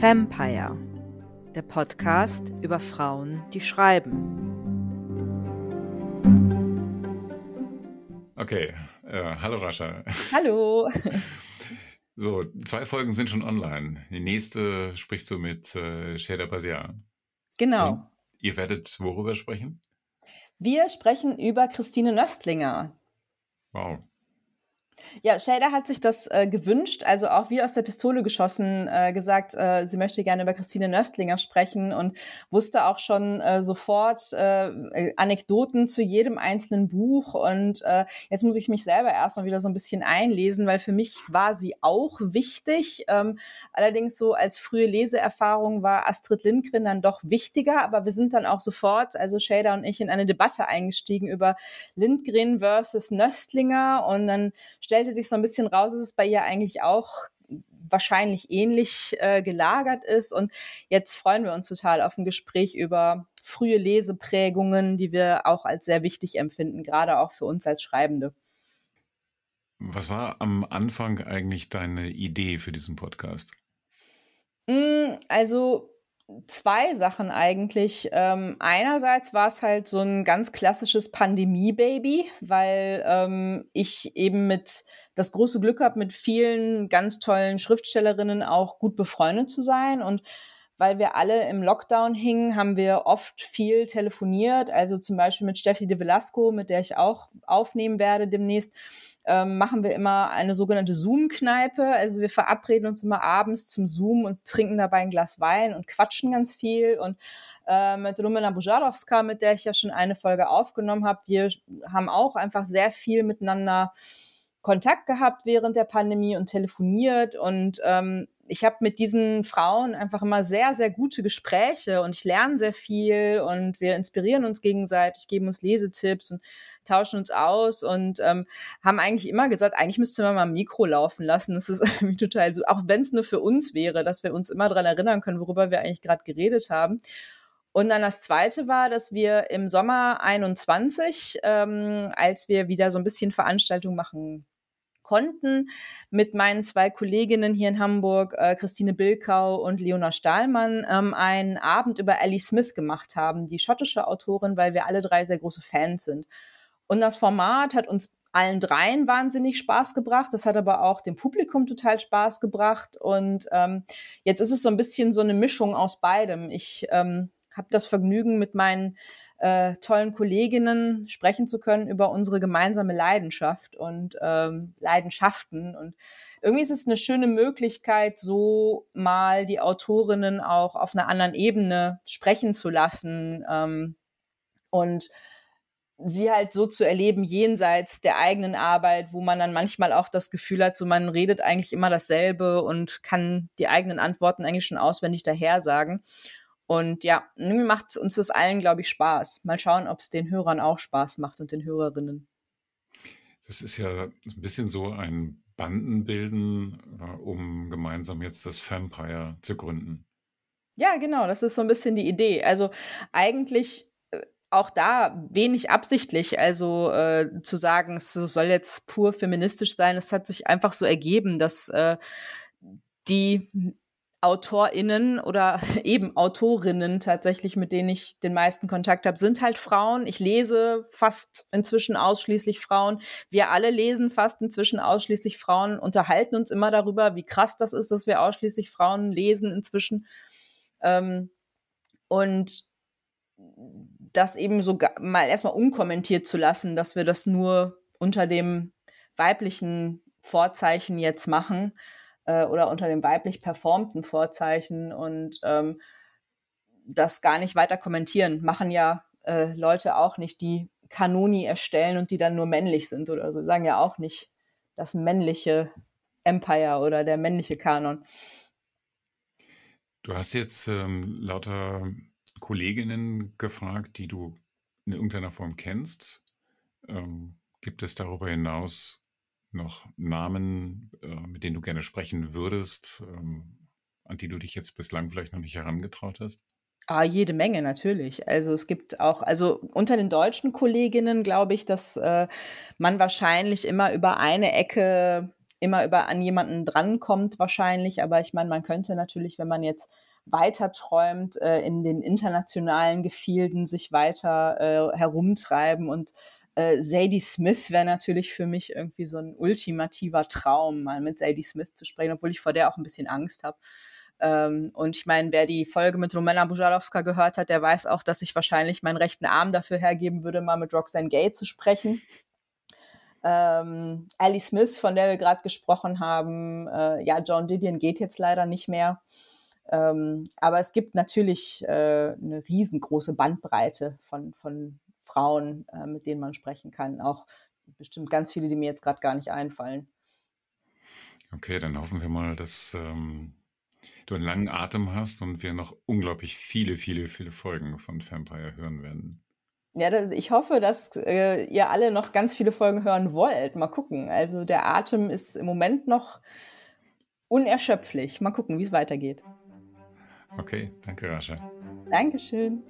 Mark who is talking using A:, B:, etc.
A: Vampire, der Podcast über Frauen, die schreiben.
B: Okay, äh, hallo Rascha.
A: Hallo.
B: So, zwei Folgen sind schon online. Die nächste sprichst du mit äh, Shader Basian.
A: Genau.
B: Und ihr werdet worüber sprechen?
A: Wir sprechen über Christine Nöstlinger.
B: Wow.
A: Ja, Shader hat sich das äh, gewünscht, also auch wie aus der Pistole geschossen, äh, gesagt, äh, sie möchte gerne über Christine Nöstlinger sprechen und wusste auch schon äh, sofort äh, Anekdoten zu jedem einzelnen Buch. Und äh, jetzt muss ich mich selber erstmal wieder so ein bisschen einlesen, weil für mich war sie auch wichtig. Ähm, allerdings so als frühe Leseerfahrung war Astrid Lindgren dann doch wichtiger, aber wir sind dann auch sofort, also Shader und ich, in eine Debatte eingestiegen über Lindgren versus Nöstlinger und dann stellte sich so ein bisschen raus, dass es bei ihr eigentlich auch wahrscheinlich ähnlich äh, gelagert ist. Und jetzt freuen wir uns total auf ein Gespräch über frühe Leseprägungen, die wir auch als sehr wichtig empfinden, gerade auch für uns als Schreibende.
B: Was war am Anfang eigentlich deine Idee für diesen Podcast?
A: Mm, also zwei Sachen eigentlich. Ähm, einerseits war es halt so ein ganz klassisches Pandemie-Baby, weil ähm, ich eben mit das große Glück habe, mit vielen ganz tollen Schriftstellerinnen auch gut befreundet zu sein und weil wir alle im Lockdown hingen, haben wir oft viel telefoniert. Also zum Beispiel mit Steffi de Velasco, mit der ich auch aufnehmen werde demnächst ähm, machen wir immer eine sogenannte Zoom-Kneipe. Also wir verabreden uns immer abends zum Zoom und trinken dabei ein Glas Wein und quatschen ganz viel. Und äh, mit Rumena Bujarowska, mit der ich ja schon eine Folge aufgenommen habe, wir haben auch einfach sehr viel miteinander Kontakt gehabt während der Pandemie und telefoniert und ähm, ich habe mit diesen Frauen einfach immer sehr, sehr gute Gespräche und ich lerne sehr viel und wir inspirieren uns gegenseitig, geben uns Lesetipps und tauschen uns aus und ähm, haben eigentlich immer gesagt, eigentlich müsste man mal ein Mikro laufen lassen. Das ist irgendwie total so, auch wenn es nur für uns wäre, dass wir uns immer dran erinnern können, worüber wir eigentlich gerade geredet haben. Und dann das Zweite war, dass wir im Sommer 21, ähm, als wir wieder so ein bisschen Veranstaltungen machen konnten, mit meinen zwei Kolleginnen hier in Hamburg, äh, Christine Bilkau und Leona Stahlmann, ähm, einen Abend über Ellie Smith gemacht haben, die schottische Autorin, weil wir alle drei sehr große Fans sind. Und das Format hat uns allen dreien wahnsinnig Spaß gebracht. Das hat aber auch dem Publikum total Spaß gebracht. Und ähm, jetzt ist es so ein bisschen so eine Mischung aus beidem. Ich ähm, habe das Vergnügen, mit meinen äh, tollen Kolleginnen sprechen zu können über unsere gemeinsame Leidenschaft und ähm, Leidenschaften. Und irgendwie ist es eine schöne Möglichkeit, so mal die Autorinnen auch auf einer anderen Ebene sprechen zu lassen ähm, und sie halt so zu erleben jenseits der eigenen Arbeit, wo man dann manchmal auch das Gefühl hat, so man redet eigentlich immer dasselbe und kann die eigenen Antworten eigentlich schon auswendig daher sagen. Und ja, irgendwie macht uns das allen, glaube ich, Spaß. Mal schauen, ob es den Hörern auch Spaß macht und den Hörerinnen.
B: Das ist ja ein bisschen so ein Bandenbilden, äh, um gemeinsam jetzt das Vampire zu gründen.
A: Ja, genau, das ist so ein bisschen die Idee. Also eigentlich äh, auch da wenig absichtlich, also äh, zu sagen, es soll jetzt pur feministisch sein. Es hat sich einfach so ergeben, dass äh, die AutorInnen oder eben Autorinnen tatsächlich, mit denen ich den meisten Kontakt habe, sind halt Frauen. Ich lese fast inzwischen ausschließlich Frauen. Wir alle lesen fast inzwischen ausschließlich Frauen, unterhalten uns immer darüber, wie krass das ist, dass wir ausschließlich Frauen lesen inzwischen. Ähm, und das eben so mal erstmal unkommentiert zu lassen, dass wir das nur unter dem weiblichen Vorzeichen jetzt machen äh, oder unter dem weiblich performten Vorzeichen und ähm, das gar nicht weiter kommentieren. Machen ja äh, Leute auch nicht, die Kanoni erstellen und die dann nur männlich sind oder so. Sagen ja auch nicht das männliche Empire oder der männliche Kanon.
B: Du hast jetzt ähm, lauter Kolleginnen gefragt, die du in irgendeiner Form kennst. Ähm, gibt es darüber hinaus noch Namen, äh, mit denen du gerne sprechen würdest, ähm, an die du dich jetzt bislang vielleicht noch nicht herangetraut hast?
A: Ah, jede Menge natürlich. Also es gibt auch, also unter den deutschen Kolleginnen glaube ich, dass äh, man wahrscheinlich immer über eine Ecke immer über an jemanden drankommt wahrscheinlich. Aber ich meine, man könnte natürlich, wenn man jetzt weiter träumt, äh, in den internationalen Gefilden sich weiter äh, herumtreiben und äh, Sadie Smith wäre natürlich für mich irgendwie so ein ultimativer Traum, mal mit Sadie Smith zu sprechen, obwohl ich vor der auch ein bisschen Angst habe. Ähm, und ich meine, wer die Folge mit Romana Bujalowska gehört hat, der weiß auch, dass ich wahrscheinlich meinen rechten Arm dafür hergeben würde, mal mit Roxanne Gay zu sprechen. Ähm, Ali Smith, von der wir gerade gesprochen haben, äh, ja, John Didion geht jetzt leider nicht mehr. Ähm, aber es gibt natürlich äh, eine riesengroße Bandbreite von, von Frauen, äh, mit denen man sprechen kann. Auch bestimmt ganz viele, die mir jetzt gerade gar nicht einfallen.
B: Okay, dann hoffen wir mal, dass ähm, du einen langen Atem hast und wir noch unglaublich viele, viele, viele Folgen von Vampire hören werden.
A: Ja, das, ich hoffe, dass äh, ihr alle noch ganz viele Folgen hören wollt. Mal gucken. Also der Atem ist im Moment noch unerschöpflich. Mal gucken, wie es weitergeht.
B: Okay, danke, Rascha.
A: Dankeschön.